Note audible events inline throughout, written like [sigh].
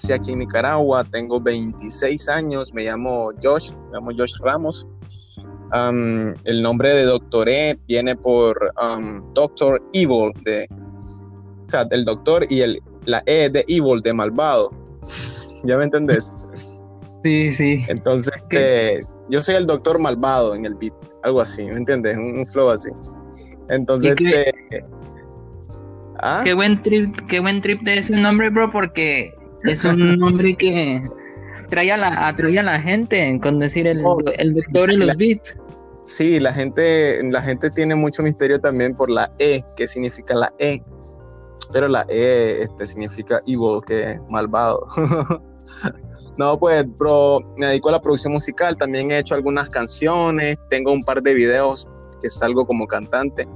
nací aquí en Nicaragua, tengo 26 años, me llamo Josh, me llamo Josh Ramos. el nombre de doctoré viene por Doctor Evil, de, o sea, el doctor y el, la E de Evil, de malvado. ¿Ya me entendés? Sí, sí. Entonces, eh, yo soy el doctor malvado en el beat, algo así, ¿me entiendes? Un, flow así. Entonces, qué, eh, ¿ah? qué, buen trip, qué buen trip de ese nombre, bro, porque es un nombre que trae a la, atrae a la gente con decir el, oh, el doctor y los beats. Sí, la gente, la gente tiene mucho misterio también por la E, que significa la E. Pero la E este, significa evil, que malvado. [laughs] No, pues, bro, me dedico a la producción musical. También he hecho algunas canciones. Tengo un par de videos que salgo como cantante.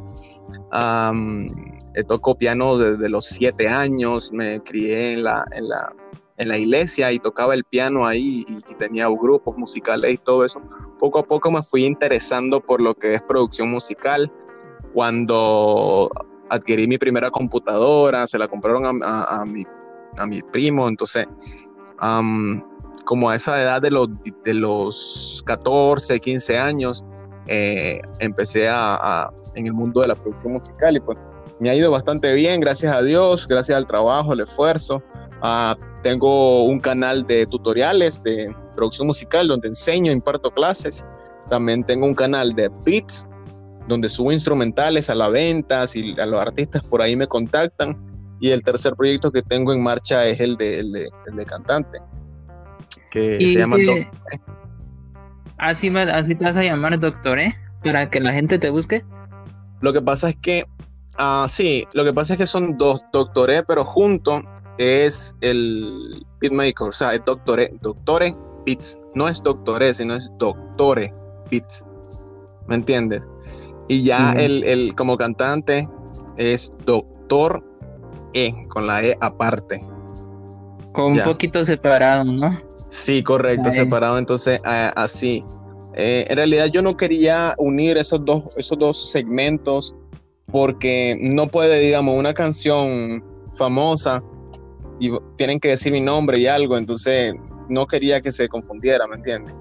Toco piano desde los siete años. Me crié en la, en la, en la iglesia y tocaba el piano ahí y, tenía grupos musicales y todo eso. Poco a poco me fui interesando por lo que es producción musical. Cuando adquirí mi primera computadora, se la compraron a, a, mi, a mi primo, entonces como a esa edad de los, de los 14, 15 años, eh, empecé a, en el mundo de la producción musical y pues me ha ido bastante bien, gracias a Dios, gracias al trabajo, al esfuerzo. Ah, tengo un canal de tutoriales de producción musical donde enseño, imparto clases. También tengo un canal de beats donde subo instrumentales a la venta, si a los artistas por ahí me contactan. Y el tercer proyecto que tengo en marcha es el de, el de, el de cantante que se llama Así, así te vas a llamar Doctor, ¿eh? Para que la gente te busque. Lo que pasa es que, ah, sí, lo que pasa es que son dos Doctore, pero junto es el Beatmaker, o sea, es Doctore, Doctore Beats. No es Doctore, sino es Doctore Beats. ¿Me entiendes? Y ya el, el, como cantante es Doctor E, con la E aparte. Con un poquito separado, ¿no? Sí, correcto, separado entonces así. Eh, en realidad yo no quería unir esos dos, esos dos segmentos porque no puede, digamos, una canción famosa y tienen que decir mi nombre y algo, entonces no quería que se confundiera, ¿me entiendes?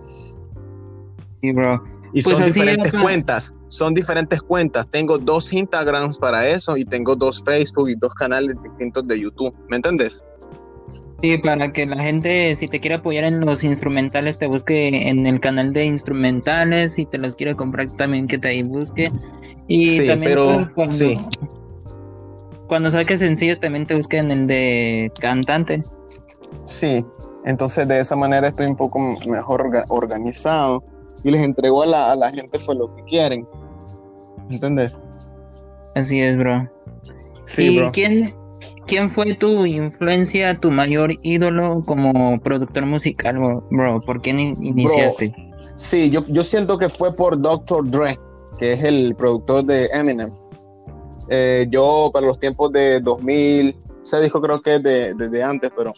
Sí, bro. Y pues son diferentes cuentas, son diferentes cuentas. Tengo dos Instagrams para eso y tengo dos Facebook y dos canales distintos de YouTube, ¿me entiendes? Sí, para que la gente, si te quiere apoyar en los instrumentales, te busque en el canal de instrumentales. Si te los quiere comprar también, que te ahí busque. Y sí, también pero, cuando, sí. cuando saques sencillos, también te busque en el de cantante. Sí, entonces de esa manera estoy un poco mejor organizado y les entrego a la, a la gente pues lo que quieren. ¿Entendés? Así es, bro. Sí, ¿Y bro. quién, ¿Quién fue tu influencia, tu mayor ídolo como productor musical, bro? ¿Por quién iniciaste? sí, yo, yo siento que fue por Dr. Dre, que es el productor de Eminem. Eh, yo, para los tiempos de 2000, ese disco creo que es de, de, antes, pero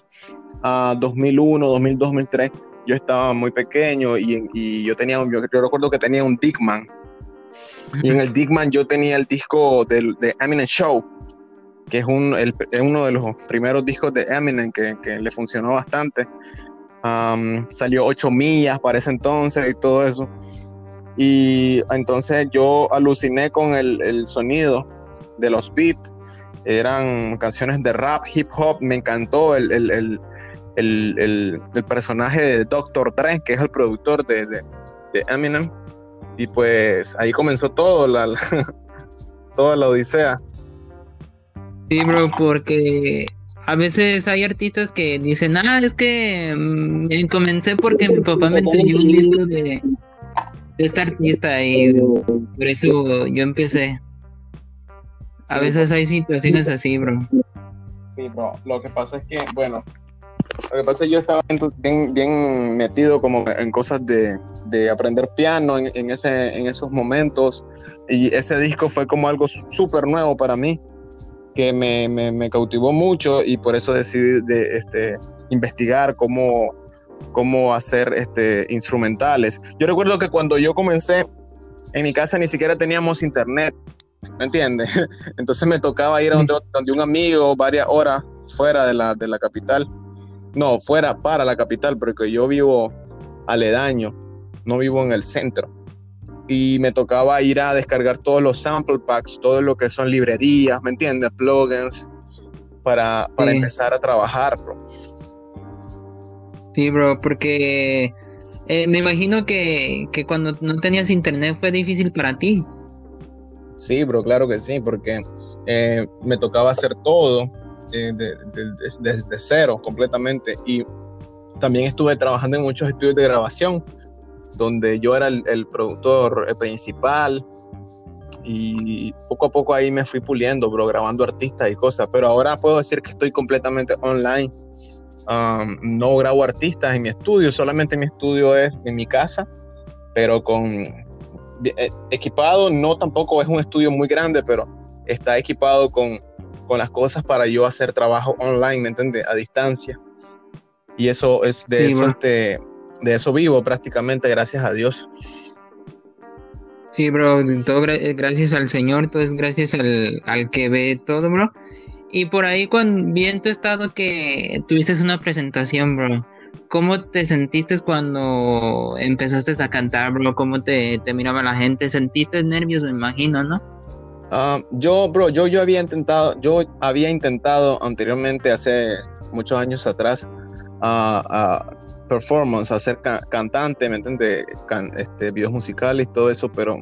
uh, 2001, 2002, 2003, yo estaba muy pequeño y, y yo tenía, yo, yo, recuerdo que tenía un Dickman. Y en el Dickman yo tenía el disco del, de Eminem Show que es, un, uno de los primeros discos de Eminem que, le funcionó bastante. salió 8 millas para ese entonces y todo eso. Y entonces yo aluciné con el, sonido de los beats. Eran canciones de rap, hip hop. Me encantó el, el, personaje de Dr. Dre, que es el productor de, de, Eminem. Y pues ahí comenzó todo, la [laughs] toda la odisea. Sí, bro, porque a veces hay artistas que dicen, ah, es que mm, comencé porque mi papá me enseñó un disco de, de este artista y por eso yo empecé. A veces hay situaciones así, bro. Sí, bro. Lo que pasa es que, bueno, lo que pasa es que yo estaba bien, bien metido como en cosas de, de aprender piano en, en, ese, en esos momentos y ese disco fue como algo súper nuevo para mí que me, me, cautivó mucho y por eso decidí de, este, investigar cómo, cómo hacer este, instrumentales. Yo recuerdo que cuando yo comencé, en mi casa ni siquiera teníamos internet, ¿me entiendes? [laughs] Entonces me tocaba ir a donde, donde, un amigo varias horas fuera de la, de la capital no, fuera para la capital, porque yo vivo aledaño, no vivo en el centro. Y me tocaba ir a descargar todos los sample packs, todo lo que son librerías, ¿me entiendes? Plugins, para, para empezar a trabajar, bro. Sí, bro, porque eh, me imagino que, que cuando no tenías internet fue difícil para ti. Sí, bro, claro que sí, porque eh, me tocaba hacer todo desde eh, de, cero completamente. Y también estuve trabajando en muchos estudios de grabación, donde yo era el, productor principal. Y poco a poco ahí me fui puliendo, bro, grabando artistas y cosas. Pero ahora puedo decir que estoy completamente online. Um, no grabo artistas en mi estudio, solamente mi estudio es en mi casa, pero con eh, equipado, no tampoco es un estudio muy grande, pero está equipado con, con las cosas para yo hacer trabajo online, ¿me entiendes? A distancia. Y eso es de eso este, de eso vivo prácticamente, gracias a Dios. Sí, bro, todo gracias al Señor, todo es gracias al, al que ve todo, bro. Y por ahí, cuando vi en tu estado que tuviste una presentación, bro. ¿Cómo te sentiste cuando empezaste a cantar, bro? ¿Cómo te, te miraba la gente? ¿Sentiste nervios, me imagino, no? Ah, yo, bro, yo, yo había intentado, yo había intentado anteriormente, hace muchos años atrás, a performance, a ser cantante, ¿me entiendes? este, videos musicales y todo eso, pero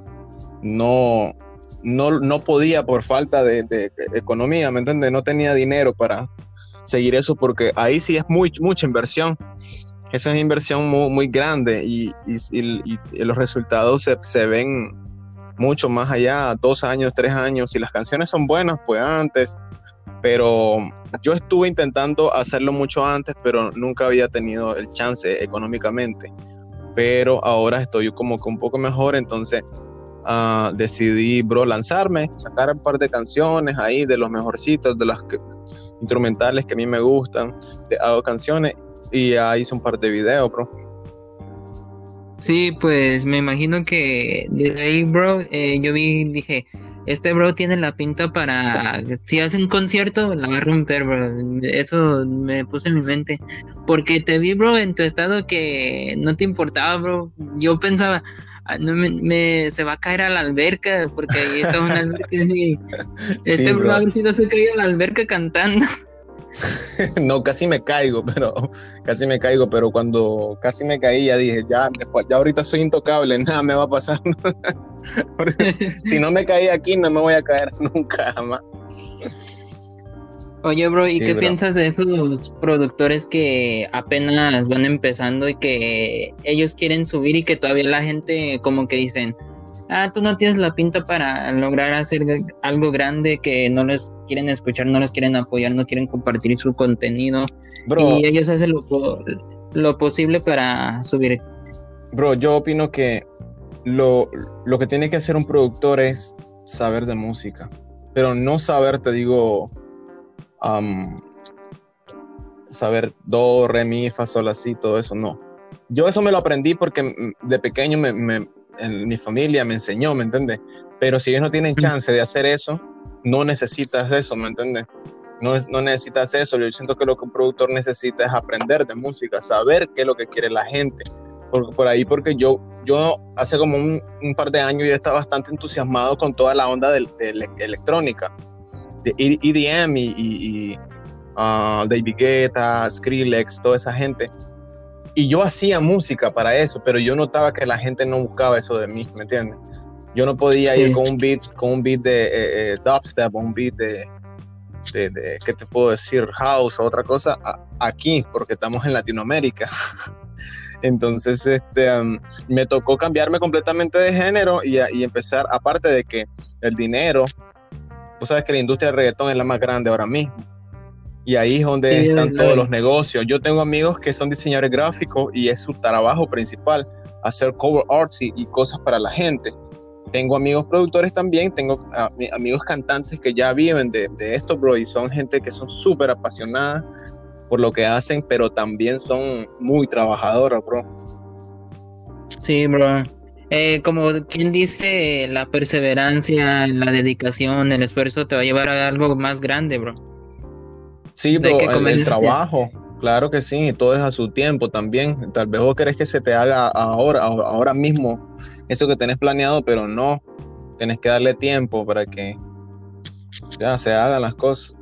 no, no, no podía por falta de, economía, ¿me entiendes? No tenía dinero para, seguir eso porque ahí sí es muy, mucha inversión. Esa es inversión muy, muy grande y, y, los resultados se, se, ven mucho más allá, dos años, tres años. Si las canciones son buenas, pues antes. Pero yo estuve intentando hacerlo mucho antes, pero nunca había tenido el chance económicamente. Pero ahora estoy como que un poco mejor, entonces uh, decidí, bro, lanzarme, sacar un par de canciones ahí de los mejorcitos, de las que, instrumentales que a mí me gustan, hago canciones y ya hice un par de videos, bro. Sí, pues me imagino que desde ahí, bro, eh, yo vi, dije, este bro tiene la pinta para, si hace un concierto, la va a romper, bro. Eso me puse en mi mente. Porque te vi, bro, en tu estado que no te importaba, bro. Yo pensaba, Ah, no me, se va a caer a la alberca porque ahí está una alberca y [laughs] este bro. a ver si no se cae a la alberca cantando. [laughs] no, casi me caigo, pero casi me caigo, pero cuando casi me caí ya dije, ya, ya ahorita soy intocable, [laughs] nada me va a pasar. [laughs] si no me caí aquí, no me voy a caer [laughs] nunca jamás. Oye, bro, ¿y qué piensas de estos productores que apenas van empezando y que ellos quieren subir y que todavía la gente como que dicen, ah, tú no tienes la pinta para lograr hacer algo grande que no les quieren escuchar, no les quieren apoyar, no quieren compartir su contenido y ellos hacen lo, lo posible para subir? Bro, yo opino que lo, lo que tiene que hacer un productor es saber de música, pero no saber, te digo, saber do, re, mi, fa, sol, así, todo eso, no. Yo eso me lo aprendí porque de pequeño me, en mi familia me enseñó, ¿me entiendes? Pero si ellos no tienen chance de hacer eso, no necesitas eso, ¿me entiendes? No, no, necesitas eso. Yo siento que lo que un productor necesita es aprender de música, saber qué es lo que quiere la gente. Por, por ahí, porque yo, yo hace como un, par de años ya estaba bastante entusiasmado con toda la onda de, de electrónica de EDM y, y, uh, David Guetta, Skrillex, toda esa gente. Y yo hacía música para eso, pero yo notaba que la gente no buscaba eso de mí, ¿me entiendes? Yo no podía ir con un beat, con un beat de eh, eh, dubstep o un beat de, ¿qué te puedo decir? House o otra cosa aquí, porque estamos en Latinoamérica. [laughs] Entonces, este, um, me tocó cambiarme completamente de género y, y, empezar, aparte de que el dinero tú sabes que la industria del reggaetón es la más grande ahora mismo. Y ahí es donde están todos los negocios. Yo tengo amigos que son diseñadores gráficos y es su trabajo principal, hacer cover arts y, cosas para la gente. Tengo amigos productores también, tengo amigos cantantes que ya viven de, de esto, bro, y son gente que son súper apasionadas por lo que hacen, pero también son muy trabajadoras, bro. Sí, bro. Eh, como quien dice, la perseverancia, la dedicación, el esfuerzo te va a llevar a algo más grande, bro. Sí, bro, el, trabajo, Claro que sí, todo es a su tiempo también. Tal vez vos querés que se te haga ahora, ahora mismo, eso que tenés planeado, pero no. Tenés que darle tiempo para que ya se hagan las cosas.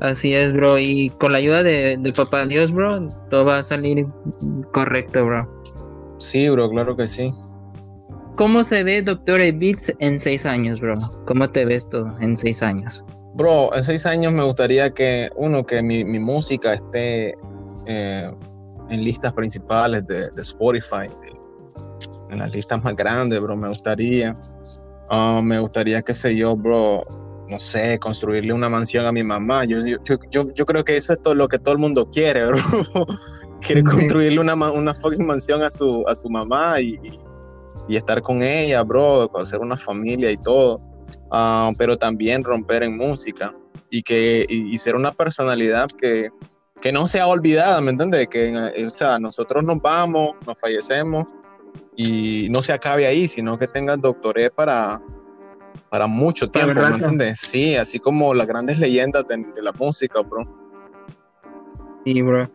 Así es, bro. Y con la ayuda de, del papá Dios, bro, todo va a salir correcto, bro. Sí, bro, claro que sí. ¿Cómo se ve Doctor Beats en seis años, bro? ¿Cómo te ves tú en seis años? Bro, en seis años me gustaría que, uno, que mi, música esté eh, en listas principales de, Spotify, en las listas más grandes, bro, me gustaría. Ah, me gustaría, qué sé yo, bro, no sé, construirle una mansión a mi mamá. Yo, yo, creo que eso es todo lo que todo el mundo quiere, [laughs] bro. quiere construirle una, una fucking mansión a su, a su mamá y, y, estar con ella, bro, hacer una familia y todo. Ah, pero también romper en música y, que, y, ser una personalidad que, que, no sea olvidada, ¿me entiendes? Que, o sea, nosotros nos vamos, nos fallecemos y no se acabe ahí, sino que tenga doctoré para, para mucho tiempo, ¿me entiendes? Sí, así como las grandes leyendas de, la música, bro. Sí, bro.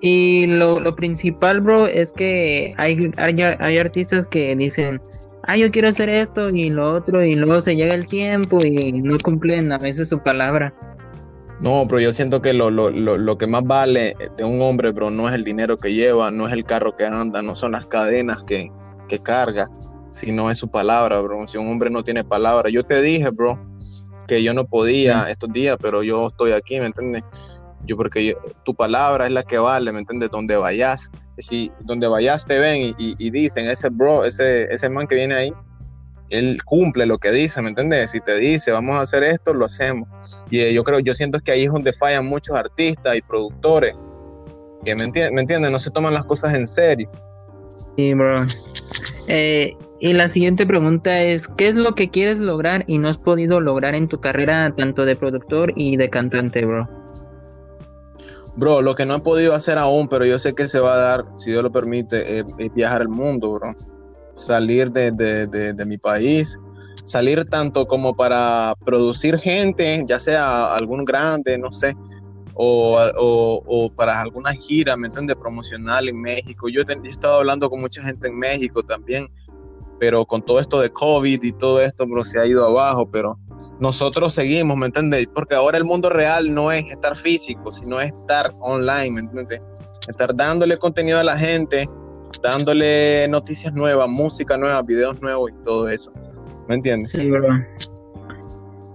Y lo, principal, bro, es que hay, hay, artistas que dicen, ah, yo quiero hacer esto y lo otro, y luego se llega el tiempo y no cumplen a veces su palabra. No, pero yo siento que lo, lo, lo, lo, que más vale de un hombre, bro, no es el dinero que lleva, no es el carro que anda, no son las cadenas que, que carga, si no es su palabra, bro. Si un hombre no tiene palabra, yo te dije, bro, que yo no podía estos días, pero yo estoy aquí, ¿me entiendes? Yo porque tu palabra es la que vale, ¿me entiendes? Donde vayas, si donde vayas te ven y, dicen, ese bro, ese, ese man que viene ahí, él cumple lo que dice, ¿me entiendes? Si te dice, vamos a hacer esto, lo hacemos. Y eh, yo creo, yo siento que ahí es donde fallan muchos artistas y productores, que me entiendes, no se toman las cosas en serio. Sí, bro. Eh, y la siguiente pregunta es, ¿qué es lo que quieres lograr y no has podido lograr en tu carrera tanto de productor y de cantante, bro? Bro, lo que no he podido hacer aún, pero yo sé que se va a dar, si Dios lo permite, es, viajar al mundo, bro. Salir de, mi país, salir tanto como para producir gente, ya sea algún grande, no sé, o, o, para alguna gira, ¿me entiendes? Promocional en México. Yo he estado hablando con mucha gente en México también pero con todo esto de COVID y todo esto, bro, se ha ido abajo, pero nosotros seguimos, ¿me entiendes? Porque ahora el mundo real no es estar físico, sino es estar online, ¿me entiendes? Estar dándole contenido a la gente, dándole noticias nuevas, música nueva, videos nuevos y todo eso, ¿me entiendes? Sí, bro.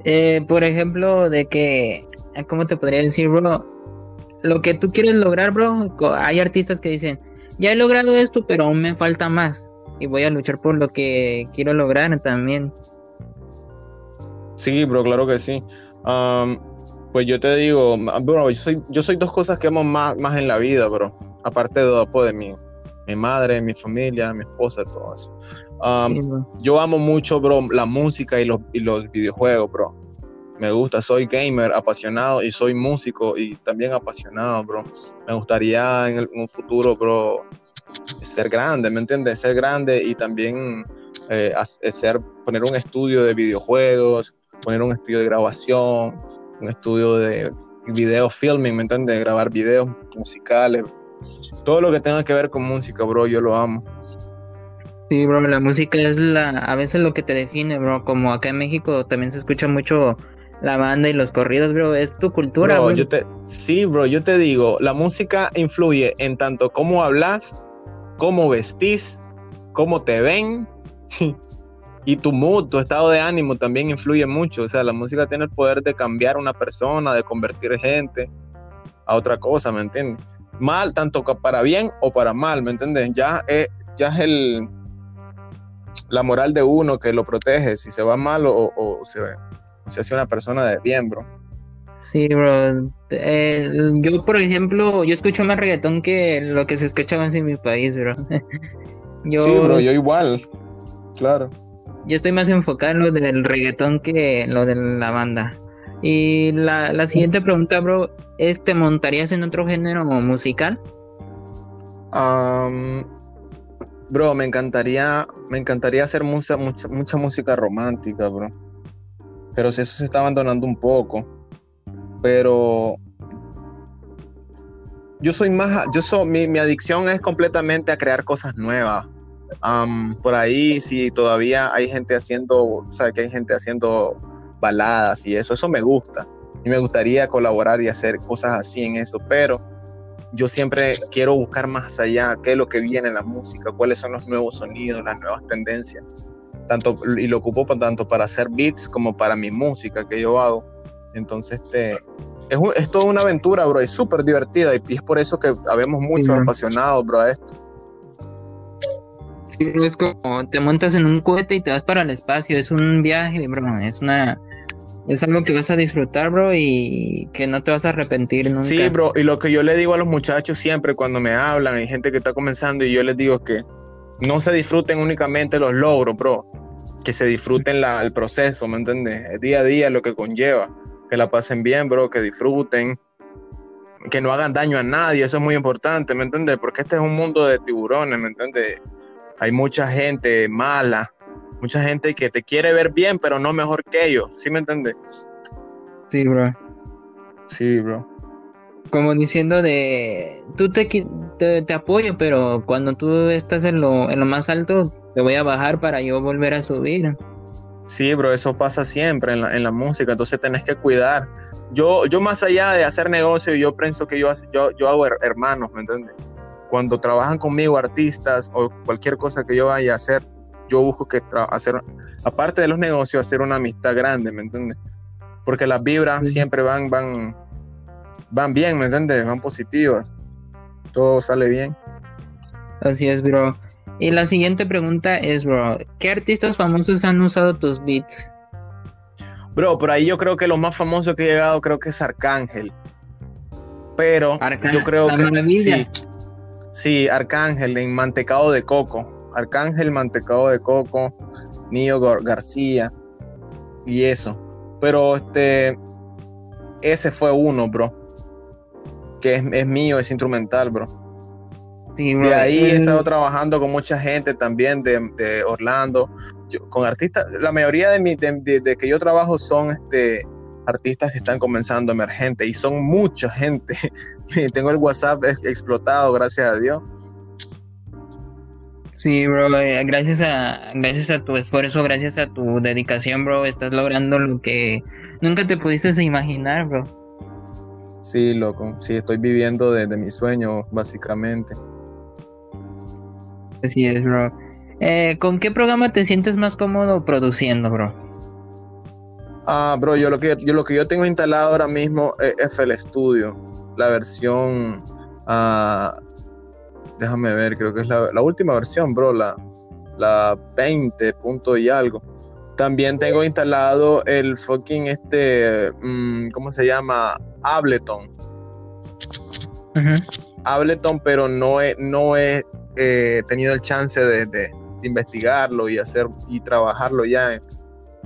Eh, por ejemplo, de que, ¿cómo te podría decir, bro? Lo que tú quieres lograr, bro, hay artistas que dicen, ya he logrado esto, pero aún me falta más y voy a luchar por lo que quiero lograr también. Sí, bro, claro que sí. pues yo te digo, bro, yo soy, yo soy dos cosas que amo más, más en la vida, bro. Aparte de, pues, de mi, mi madre, mi familia, mi esposa, todo eso. yo amo mucho, bro, la música y los, y los videojuegos, bro. Me gusta, soy gamer apasionado y soy músico y también apasionado, bro. Me gustaría en, en un futuro, bro, ser grande, ¿me entiendes? Ser grande y también eh, hacer, poner un estudio de videojuegos, poner un estudio de grabación, un estudio de video filming, ¿me entiendes? Grabar videos musicales, todo lo que tenga que ver con música, bro, yo lo amo. Sí, bro, la música es la, a veces lo que te define, bro, como acá en México también se escucha mucho la banda y los corridos, bro, es tu cultura, bro. Yo te, sí, bro, yo te digo, la música influye en tanto cómo hablas, cómo vestís, cómo te ven. y tu mood, tu estado de ánimo también influye mucho. O sea, la música tiene el poder de cambiar a una persona, de convertir gente a otra cosa, ¿me entiendes? Mal, tanto para bien o para mal, ¿me entiendes? Ya es, ya es el, la moral de uno que lo protege, si se va mal o, o se, se hace una persona de bien, bro. Sí, bro. yo, por ejemplo, yo escucho más reggaetón que lo que se escucha más en mi país, bro. [laughs] yo, sí, bro, yo igual. Claro. Yo estoy más enfocado en lo del reggaetón que lo de la banda. Y la, la siguiente pregunta, bro, es, ¿te montarías en otro género musical? bro, me encantaría, me encantaría hacer mucha, mucha, mucha música romántica, bro. Pero si eso se está abandonando un poco pero yo soy más, yo soy, mi, mi adicción es completamente a crear cosas nuevas. por ahí, si todavía hay gente haciendo, o sea, que hay gente haciendo baladas y eso, eso me gusta. Y me gustaría colaborar y hacer cosas así en eso, pero yo siempre quiero buscar más allá qué es lo que viene en la música, cuáles son los nuevos sonidos, las nuevas tendencias. Tanto, y lo ocupo tanto para hacer beats como para mi música que yo hago. Entonces, este, es, es toda una aventura, bro, es súper divertida y, es por eso que habemos muchos apasionados, bro, a esto. Sí, es como te montas en un cohete y te vas para el espacio, es un viaje, bro, es una es algo que vas a disfrutar, bro, y que no te vas a arrepentir nunca. Sí, bro, y lo que yo le digo a los muchachos siempre cuando me hablan, hay gente que está comenzando y yo les digo que no se disfruten únicamente los logros, bro, que se disfruten la, el proceso, ¿me entiendes? El día a día lo que conlleva, que la pasen bien, bro, que disfruten, que no hagan daño a nadie, eso es muy importante, ¿me entiendes? Porque este es un mundo de tiburones, ¿me entiendes? Hay mucha gente mala, mucha gente que te quiere ver bien, pero no mejor que ellos, ¿sí me entiendes? Sí, bro. Sí, bro. Como diciendo de, tú te, te, apoyo, pero cuando tú estás en lo, en lo más alto, te voy a bajar para yo volver a subir. Sí, bro, eso pasa siempre en la, en la música, entonces tenés que cuidar. Yo, yo más allá de hacer negocio, yo pienso que yo, yo, yo hago hermanos, ¿me entiendes? Cuando trabajan conmigo artistas o cualquier cosa que yo vaya a hacer, yo busco que hacer, aparte de los negocios, hacer una amistad grande, ¿me entiendes? Porque las vibras siempre van, van, van bien, ¿me entiendes? Van positivas. Todo sale bien. Así es, bro. Y la siguiente pregunta es, bro, ¿qué artistas famosos han usado tus beats? Bro, por ahí yo creo que lo más famoso que he llegado creo que es Arcángel. Pero yo creo que sí, sí, Arcángel en Mantecado de Coco. Arcángel Mantecado de Coco, Niño García y eso. Pero este, ese fue uno, bro. Que es, mío, es instrumental, bro. De ahí he estado trabajando con mucha gente también de, Orlando, con artistas. La mayoría de, mi, de, que yo trabajo son este, artistas que están comenzando emergentes y son mucha gente. [laughs] Tengo el WhatsApp explotado, gracias a Dios. Sí, bro, eh, gracias a, gracias a tu esfuerzo, gracias a tu dedicación, bro, estás logrando lo que nunca te pudiste imaginar, bro. Sí, loco, sí, estoy viviendo de, mi sueño, básicamente. Así es, bro. Eh, ¿Con qué programa te sientes más cómodo produciendo, bro? Ah, bro, yo lo que yo, lo que yo tengo instalado ahora mismo es FL Studio, la versión uh, déjame ver, creo que es la, última versión, bro, la, la 20 punto y algo. También tengo instalado el fucking este, mm, ¿cómo se llama? Ableton. Ableton, pero no he, no he eh, tenido el chance de, investigarlo y hacer y trabajarlo ya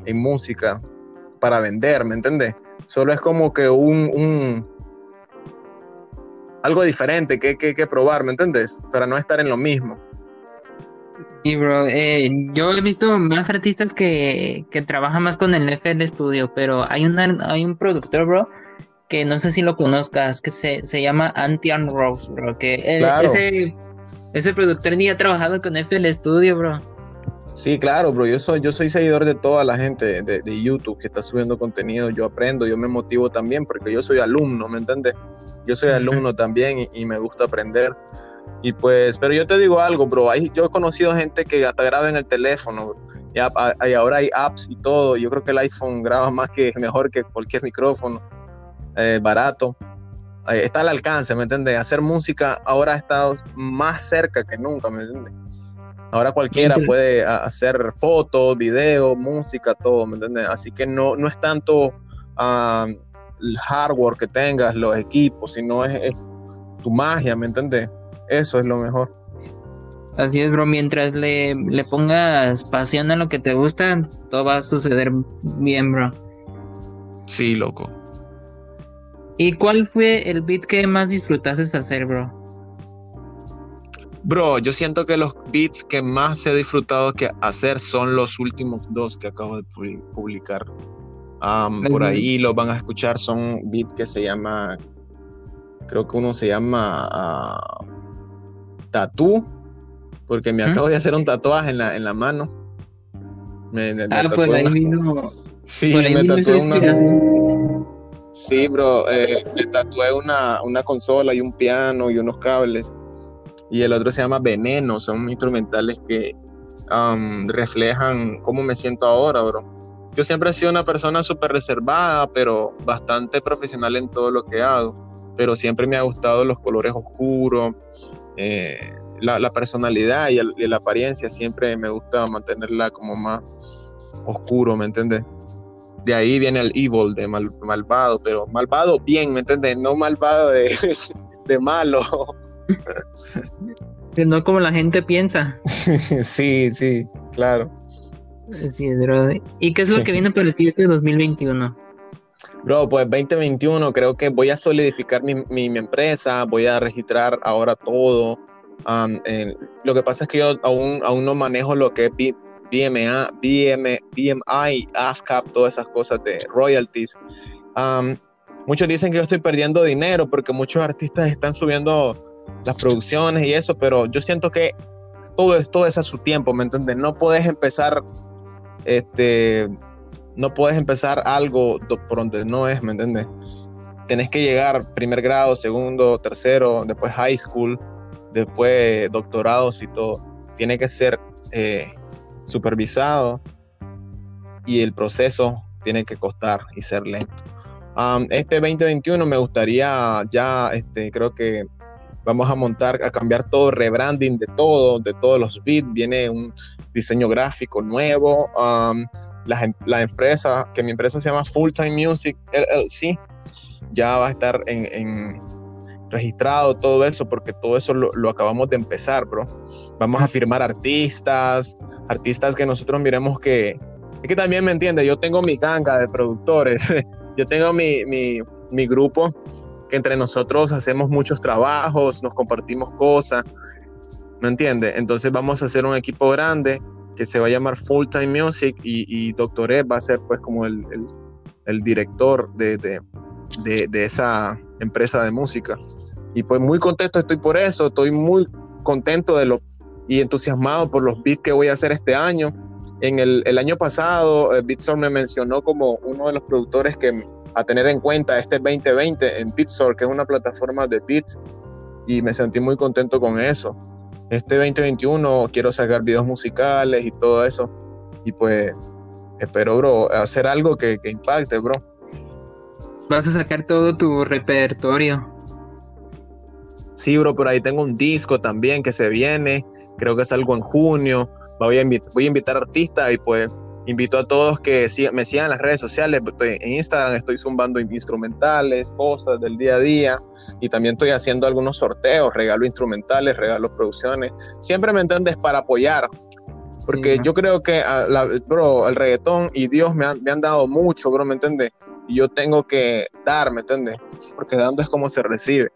en, música para vender, ¿me entiendes? Solo es como que un algo diferente que, que, que probar, ¿me entiendes? Para no estar en lo mismo. Sí, bro. Eh, yo he visto más artistas que, que trabajan más con el FL Studio, pero hay, una, hay un productor, bro, que no sé si lo conozcas, que se, se llama Antian Rose, bro. Que ese, ese productor ni ha trabajado con FL Studio, bro. Sí, claro, bro. Yo soy, yo soy seguidor de toda la gente de, de, YouTube que está subiendo contenido. Yo aprendo, yo me motivo también porque yo soy alumno, ¿me entiendes? Yo soy alumno también y, me gusta aprender. Y pues, pero yo te digo algo, bro. yo he conocido gente que hasta graba en el teléfono. Y, ahora hay apps y todo. Yo creo que el iPhone graba más que mejor que cualquier micrófono eh, barato. Eh, está al alcance, ¿me entiendes? Hacer música ahora ha estado más cerca que nunca, ¿me entiendes? Ahora cualquiera puede hacer fotos, videos, música, todo, ¿me entiendes? Así que no, no es tanto ah, el hardware que tengas, los equipos, sino es, tu magia, ¿me entiendes? Eso es lo mejor. Así es, bro. Mientras le, le, pongas pasión a lo que te gusta, todo va a suceder bien, bro. Sí, loco. ¿Y cuál fue el beat que más disfrutaste hacer, bro? Bro, yo siento que los beats que más he disfrutado que hacer son los últimos dos que acabo de publicar. por ahí los van a escuchar, son beats que se llama creo que uno se llama uh, Tatú, porque me acabo de hacer un tatuaje en la, en la mano. ah, pues ahí vino. Sí, me tatué una. Sí, bro, eh, me tatué una, una consola y un piano y unos cables. Y el otro se llama Veneno, son instrumentales que reflejan cómo me siento ahora, bro. Yo siempre he sido una persona súper reservada, pero bastante profesional en todo lo que hago. Pero siempre me ha gustado los colores oscuros, eh, la, personalidad y, la apariencia. Siempre me gusta mantenerla como más oscuro, ¿me entiendes? De ahí viene el evil, de malvado, pero malvado bien, ¿me entiendes? No malvado de, [laughs] de malo. no como la gente piensa. [laughs] sí, sí, claro. ¿Y qué es lo que viene para ti este 2021? Bro, pues 2021 creo que voy a solidificar mi, mi, empresa, voy a registrar ahora todo. lo que pasa es que yo aún, aún no manejo lo que es BMA, BM, BMI, ASCAP, todas esas cosas de royalties. muchos dicen que yo estoy perdiendo dinero porque muchos artistas están subiendo las producciones y eso, pero yo siento que todo, es, todo es a su tiempo, ¿me entiendes? No puedes empezar, este, no puedes empezar algo por donde no es, ¿me entiendes? Tienes que llegar primer grado, segundo, tercero, después high school, después doctorados y todo. Tiene que ser eh, supervisado y el proceso tiene que costar y ser lento. este 2021 me gustaría ya, este, creo que vamos a montar, a cambiar todo, rebranding de todo, de todos los bits, viene un diseño gráfico nuevo, la, la, empresa, que mi empresa se llama Full Time Music LLC, ya va a estar en, registrado todo eso, porque todo eso lo, lo, acabamos de empezar, bro. Vamos a firmar artistas, artistas que nosotros miremos que, que también me entiende, yo tengo mi ganga de productores, [laughs] yo tengo mi, mi, mi grupo que entre nosotros hacemos muchos trabajos, nos compartimos cosas, ¿me entiende? Entonces vamos a hacer un equipo grande que se va a llamar Full Time Music y, y Doctor Ed va a ser pues como el, el, director de, de, de, esa empresa de música. Y pues muy contento estoy por eso, estoy muy contento de lo y entusiasmado por los beats que voy a hacer este año. En el, el año pasado, eh, Beatsor me mencionó como uno de los productores que a tener en cuenta este 2020 en Beatstore, que es una plataforma de beats, y me sentí muy contento con eso. Este 2021 quiero sacar videos musicales y todo eso, y pues espero, bro, hacer algo que, que impacte, bro. Vas a sacar todo tu repertorio. Sí, bro, por ahí tengo un disco también que se viene, creo que es algo en junio. Voy a, voy a invitar artistas y pues invito a todos que me sigan en las redes sociales. en Instagram estoy zumbando instrumentales, cosas del día a día. Y también estoy haciendo algunos sorteos, regalo instrumentales, regalo producciones. Siempre me entiendes para apoyar. Porque yo creo que bro, el reggaetón y Dios me han, me han dado mucho, bro, ¿me entiendes? Y yo tengo que dar, ¿me entiendes? Porque dando es como se recibe.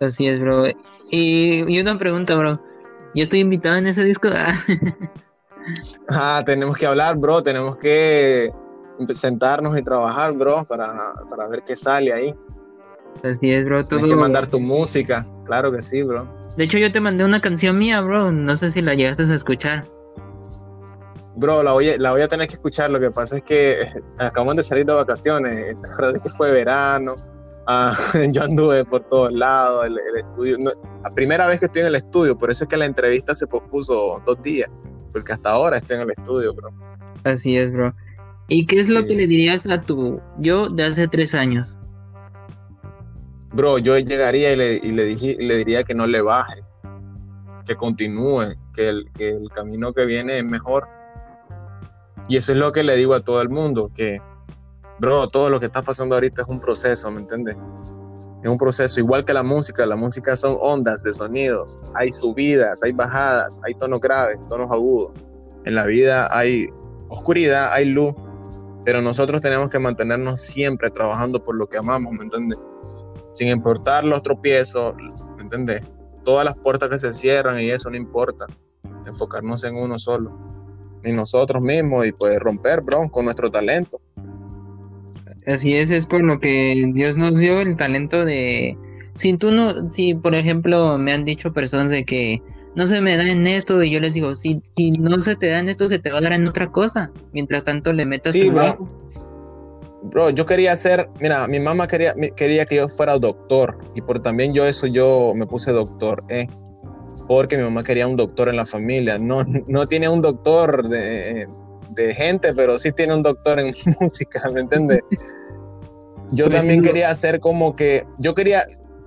Así es, bro. Y, y una pregunta, bro. Yo estoy invitado en ese disco. [laughs] Ah, tenemos que hablar, bro, tenemos que sentarnos y trabajar, bro, para, para ver qué sale ahí. Así es, bro. Tienes que mandar tu música, claro que sí, bro. De hecho, yo te mandé una canción mía, bro. No sé si la llegaste a escuchar. Bro, la voy, a, la voy a tener que escuchar. Lo que pasa es que acabamos de salir de vacaciones. La verdad es que fue verano. Ah, [laughs] yo anduve por todos lados. El, estudio. la primera vez que estoy en el estudio, por eso es que la entrevista se pospuso dos días porque hasta ahora estoy en el estudio, bro. Así es, bro. ¿Y qué es lo que le dirías a tu yo de hace tres años? Bro, yo llegaría y le, le, diría que no le baje, que continúe, que el, que el camino que viene es mejor. Y eso es lo que le digo a todo el mundo, que, bro, todo lo que está pasando ahorita es un proceso, ¿me entiendes? es un proceso igual que la música. La música son ondas de sonidos. Hay subidas, hay bajadas, hay tonos graves, tonos agudos. En la vida hay oscuridad, hay luz, pero nosotros tenemos que mantenernos siempre trabajando por lo que amamos, ¿me entiendes? Sin importar los tropiezos, ¿me entiendes? Todas las puertas que se cierran y eso no importa. Enfocarnos en uno solo, en nosotros mismos y pues romper, bro, con nuestro talento. Así es, es por lo que Dios nos dio el talento de... Si tú no, si por ejemplo me han dicho personas de que no se me da en esto y yo les digo, si, si no se te da en esto, se te va a dar en otra cosa. Mientras tanto le metas sí, bro. bro. yo quería ser, mira, mi mamá quería, quería que yo fuera doctor y por también yo eso yo me puse doctor, ¿eh? Porque mi mamá quería un doctor en la familia. No, [laughs] no tiene un doctor de, de gente, pero sí tiene un doctor en [laughs] música, ¿me entiendes? Yo también quería hacer como que, yo quería,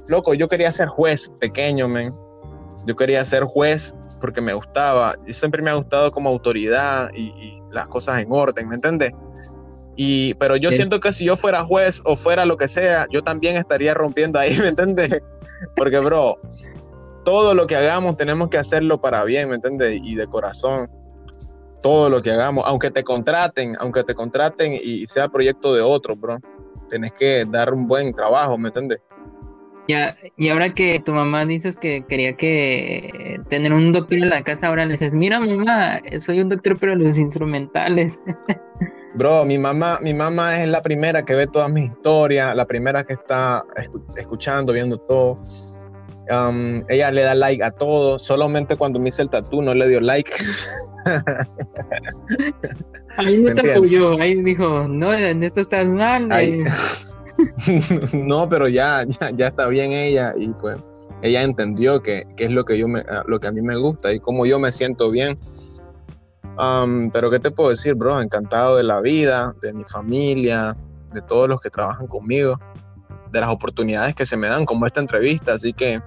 loco, yo quería ser juez pequeño, men. Yo quería ser juez porque me gustaba, y siempre me ha gustado como autoridad y, las cosas en orden, ¿me entiendes? Y, pero yo siento que si yo fuera juez o fuera lo que sea, yo también estaría rompiendo ahí, [laughs] ¿me entiendes? Porque, bro, todo lo que hagamos tenemos que hacerlo para bien, ¿me entiendes? Y de corazón todo lo que hagamos, aunque te contraten, aunque te contraten y sea proyecto de otro, bro, tenés que dar un buen trabajo, ¿me entiendes? Ya, y ahora que tu mamá dices que quería que tener un doctor en la casa, ahora le dices, mira mamá, soy un doctor pero los instrumentales. [laughs] Bro, mi mamá, mi mamá es la primera que ve todas mis historias, la primera que está escuchando, viendo todo. Um, ella le da like a todo, solamente cuando me hice el tatú no le dio like. [laughs] ahí no te apoyó, ahí dijo, no, en esto estás mal. Eh". [laughs] no, pero ya, ya, está bien ella y pues ella entendió que, es lo que, yo me, lo que a mí me gusta y cómo yo me siento bien. Um, pero ¿qué te puedo decir, bro? Encantado de la vida, de mi familia, de todos los que trabajan conmigo, de las oportunidades que se me dan como esta entrevista. Así que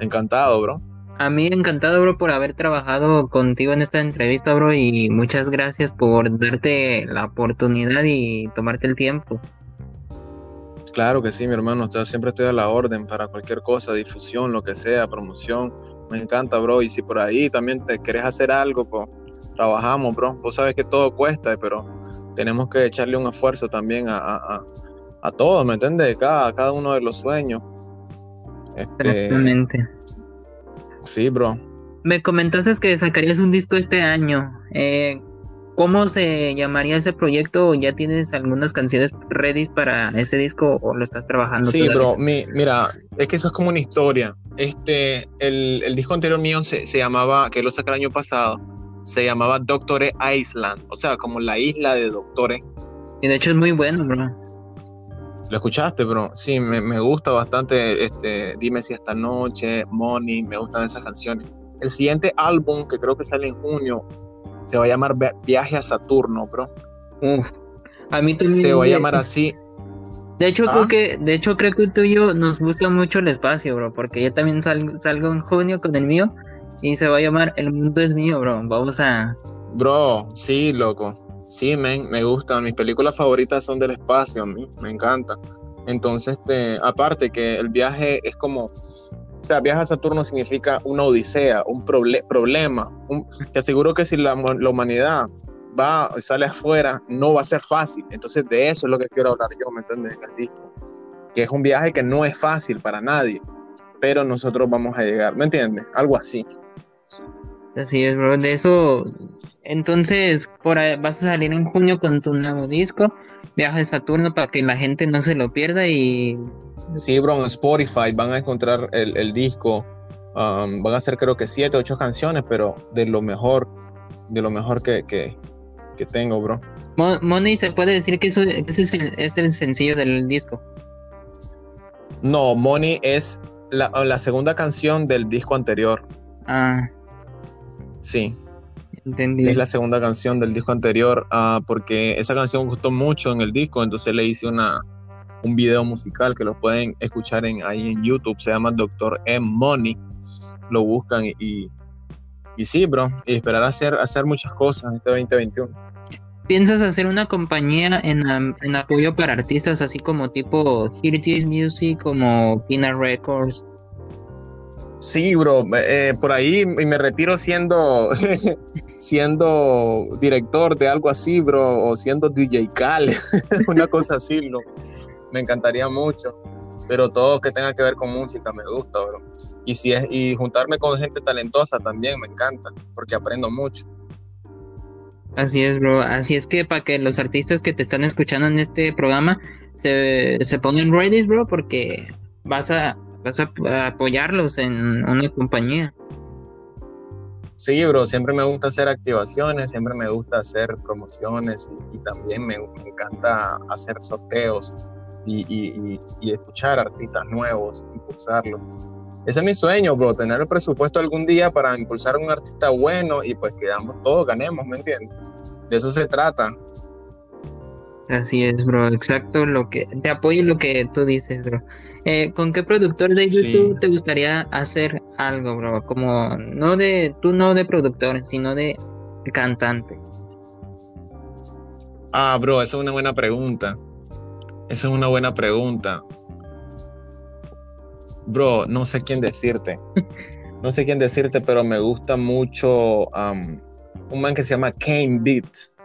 encantado, bro. A mí encantado, bro, por haber trabajado contigo en esta entrevista, bro, y muchas gracias por darte la oportunidad y tomarte el tiempo. Claro que sí, mi hermano, siempre estoy a la orden para cualquier cosa, difusión, lo que sea, promoción. Me encanta, bro, y si por ahí también te querés hacer algo, pues trabajamos, bro. Vos sabes que todo cuesta, pero tenemos que echarle un esfuerzo también a, a, a todos, ¿me entiendes? Cada, cada uno de los sueños. Este, Sí, bro. Me comentaste que sacarías un disco este año. Eh, ¿Cómo se llamaría ese proyecto? ¿Ya tienes algunas canciones ready para ese disco o lo estás trabajando? Sí, bro. mira, es que eso es como una historia. Este, el, disco anterior mío se, llamaba, que lo saqué el año pasado, se llamaba Doctore Island, o sea, como la isla de doctores. Y de hecho es muy bueno, bro. ¿Lo escuchaste, bro? Sí, me, gusta bastante este, Dime si esta noche, Money, me gustan esas canciones. El siguiente álbum, que creo que sale en junio, se va a llamar Viaje a Saturno, bro. A mí también. Se va a llamar así. De hecho, creo ah. que, de hecho, creo que tú y yo nos gusta mucho el espacio, bro, porque yo también salgo en junio con el mío y se va a llamar El mundo es mío, bro. Vamos a. Bro, sí, loco. Sí, me gusta. Mis películas favoritas son del espacio, a mí, me encanta. Entonces, este, aparte que el viaje es como, o sea, viaje a Saturno significa una odisea, un problema. te aseguro que si la, humanidad va sale afuera, no va a ser fácil. Entonces, de eso es lo que quiero hablar yo, ¿me entiendes? En el disco. Que es un viaje que no es fácil para nadie, pero nosotros vamos a llegar, ¿me entiendes? Algo así. Así es, bro. De eso, entonces, por vas a salir en junio con tu nuevo disco, Viaje a Saturno, para que la gente no se lo pierda y... Sí, bro, en Spotify van a encontrar el, disco. Um, van a ser creo que siete, ocho canciones, pero de lo mejor, de lo mejor que, que, tengo, bro. Money, ¿se puede decir que ese es el, es el sencillo del disco? No, Money es la, la segunda canción del disco anterior. Ah. Sí. Es la segunda canción del disco anterior, ah, porque esa canción gustó mucho en el disco, entonces le hice una, un video musical que lo pueden escuchar en, ahí en YouTube, se llama Doctor M Money, lo buscan y, y, sí, bro, y esperar hacer, hacer muchas cosas en este 2021. ¿Piensas hacer una compañía en, en apoyo para artistas así como tipo Here Music, como Pina Records? Sí, bro, eh, por ahí me retiro siendo, [laughs] siendo director de algo así, bro, o siendo DJ Cal, [laughs] una cosa así, ¿no? Me encantaría mucho, pero todo que tenga que ver con música me gusta, bro. Y, si es, y juntarme con gente talentosa también me encanta, porque aprendo mucho. Así es, bro. Así es que para que los artistas que te están escuchando en este programa se, se pongan ready, bro, porque vas a, vas a apoyarlos en una compañía. Sí, bro, siempre me gusta hacer activaciones, siempre me gusta hacer promociones y, también me, encanta hacer sorteos y, escuchar artistas nuevos, impulsarlos. Ese es mi sueño, bro, tener el presupuesto algún día para impulsar a un artista bueno y pues que todos ganemos, ¿me entiendes? De eso se trata. Así es, bro, exacto lo que te apoyo lo que tú dices, bro. Eh, ¿Con qué productor de YouTube te gustaría hacer algo, bro? Como no de, tú no de productor, sino de cantante. Ah, bro, esa es una buena pregunta. Esa es una buena pregunta. Bro, no sé quién decirte. [laughs] No sé quién decirte, pero me gusta mucho um, un man que se llama Kane Beats.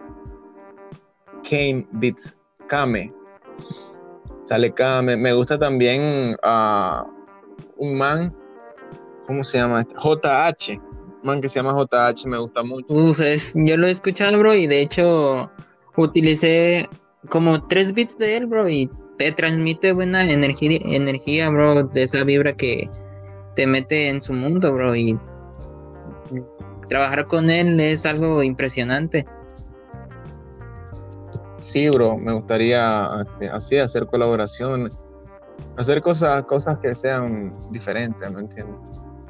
Kane Beats. Kame. Sale acá, me, gusta también uh, un man, ¿cómo se llama? JH, un man que se llama JH, me gusta mucho. Uf, yo lo he escuchado, bro, y de hecho utilicé como tres bits de él, bro, y te transmite buena energía, energía, bro, de esa vibra que te mete en su mundo, bro, y trabajar con él es algo impresionante. Sí, bro, me gustaría este, así hacer colaboración, hacer cosas, cosas que sean diferentes, ¿me entiendes?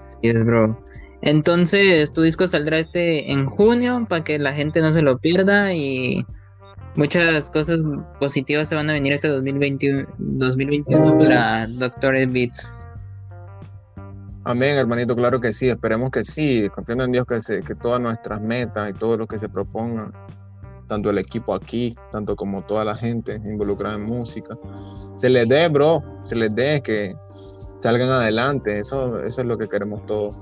Sí, es, bro. Entonces, tu disco saldrá este en junio para que la gente no se lo pierda y muchas cosas positivas se van a venir este 2021, 2021 para Doctor Beats. Amén, hermanito, claro que sí, esperemos que sí, confiando en Dios que, se, que todas nuestras metas y todo lo que se propongan tanto el equipo aquí, tanto como toda la gente involucrada en música. Se les dé, bro, se les dé que salgan adelante, eso, eso es lo que queremos todos.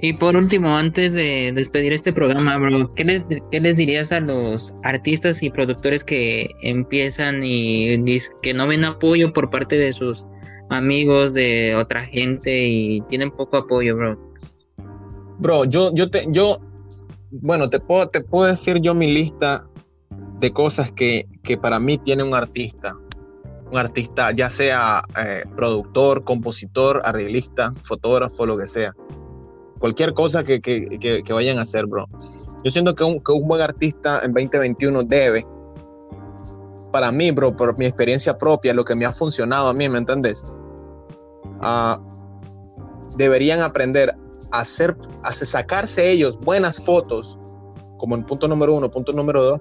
Y por último, antes de despedir este programa, bro, ¿qué les, ¿qué les dirías a los artistas y productores que empiezan y que no ven apoyo por parte de sus amigos, de otra gente y tienen poco apoyo, bro? Bro, yo, yo, te, yo bueno, te puedo, te puedo decir yo mi lista de cosas que, para mí tiene un artista. Un artista, ya sea eh, productor, compositor, arreglista, fotógrafo, lo que sea. Cualquier cosa que, vayan a hacer, bro. Yo siento que un, buen artista en 2021 debe, para mí, bro, por mi experiencia propia, lo que me ha funcionado a mí, ¿me entiendes? Ah, deberían aprender hacer, hacer, sacarse ellos buenas fotos, como en punto número uno, punto número dos,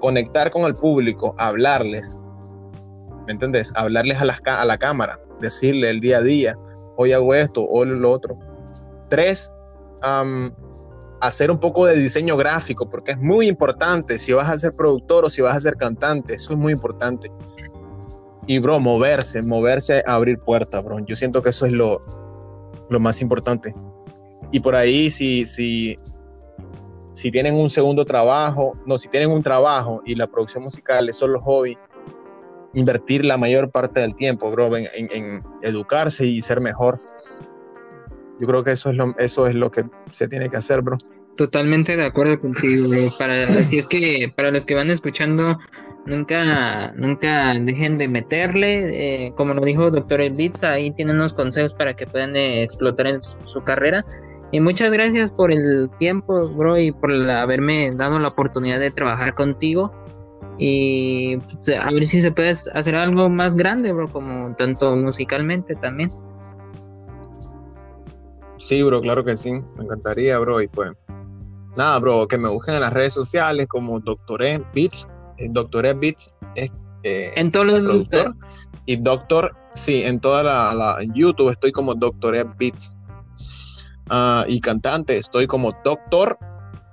conectar con el público, hablarles, ¿me entendés? Hablarles a la, a la cámara, decirle el día a día, hoy hago esto, hoy lo otro. Tres, hacer un poco de diseño gráfico, porque es muy importante si vas a ser productor o si vas a ser cantante, eso es muy importante. Y, bro, moverse, moverse, abrir puertas, bro. Yo siento que eso es lo, lo más importante. Y por ahí, si, si, si tienen un segundo trabajo, no, si tienen un trabajo y la producción musical es solo hobby, invertir la mayor parte del tiempo, bro, en, en, educarse y ser mejor. Yo creo que eso es lo, eso es lo que se tiene que hacer, bro. Totalmente de acuerdo contigo, bro. Para, si es que para los que van escuchando, nunca, nunca dejen de meterle. Eh, como lo dijo Doctor Beats, ahí tienen unos consejos para que puedan eh, explotar en su carrera. Y muchas gracias por el tiempo, bro, y por haberme dado la oportunidad de trabajar contigo. Y pues, a ver si se puede hacer algo más grande, bro, como tanto musicalmente también. Sí, bro, claro que sí. Me encantaría, bro. Y pues, nada, bro, que me busquen en las redes sociales como Doctor E Beats. Eh, Doctor E Beats es eh, en todos los productor. Y Doctor, sí, en toda la, la YouTube estoy como Doctor E Beats. Ah, y cantante, estoy como doctor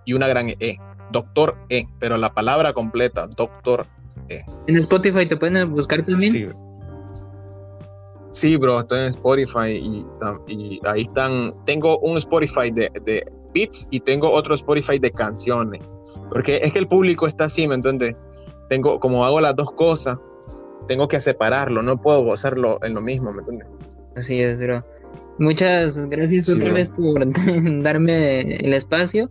y una gran E, doctor E, pero la palabra completa, doctor E. ¿En Spotify te pueden buscar también? Sí. Sí, bro, estoy en Spotify y, ahí están. Tengo un Spotify de, de, beats y tengo otro Spotify de canciones. Porque es que el público está así, ¿me entiendes? Tengo, como hago las dos cosas, tengo que separarlo, no puedo hacerlo en lo mismo, ¿me entiendes? Así es, bro. Muchas gracias otra vez por [laughs] darme el espacio.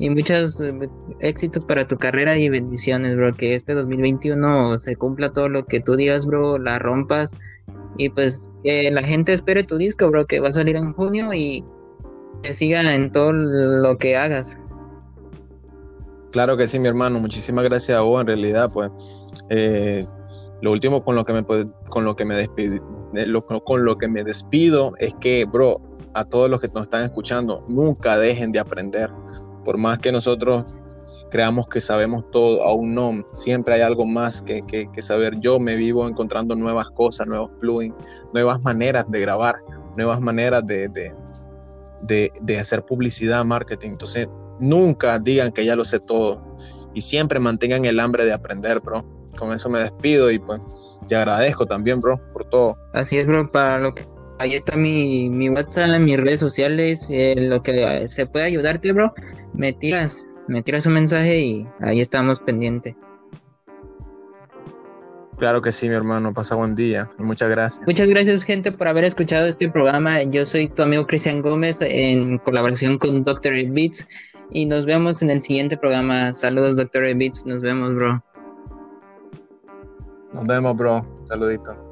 y muchos eh, éxitos para tu carrera y bendiciones, bro. Que este 2021 se cumpla todo lo que tú digas, bro, la rompas. Y pues que la gente espere tu disco, bro, que va a salir en junio y que sigan en todo lo que hagas. Claro que sí, mi hermano. Muchísimas gracias a vos. En realidad, pues, eh, lo último con lo que me con lo que me despido, con lo que me despido es que, bro, a todos los que nos están escuchando, nunca dejen de aprender. Por más que nosotros creamos que sabemos todo, aún no, siempre hay algo más que, que, saber. Yo me vivo encontrando nuevas cosas, nuevos plugins, nuevas maneras de grabar, nuevas maneras de, de, de, hacer publicidad, marketing. Entonces, nunca digan que ya lo sé todo y siempre mantengan el hambre de aprender, bro. Con eso me despido y pues te agradezco también, bro, por todo. Así es, bro, para lo que ahí está mi, mi WhatsApp, mis redes sociales, eh, lo que se puede ayudarte, bro, me tiras, me tiras un mensaje y ahí estamos pendientes. Claro que sí, mi hermano. Pasa buen día. Muchas gracias. Muchas gracias, gente, por haber escuchado este programa. Yo soy tu amigo Cristian Gómez en colaboración con Dr. Beats. Y nos vemos en el siguiente programa. Saludos, Dr. Beats. Nos vemos, bro. Nos vemos, bro. Saludito.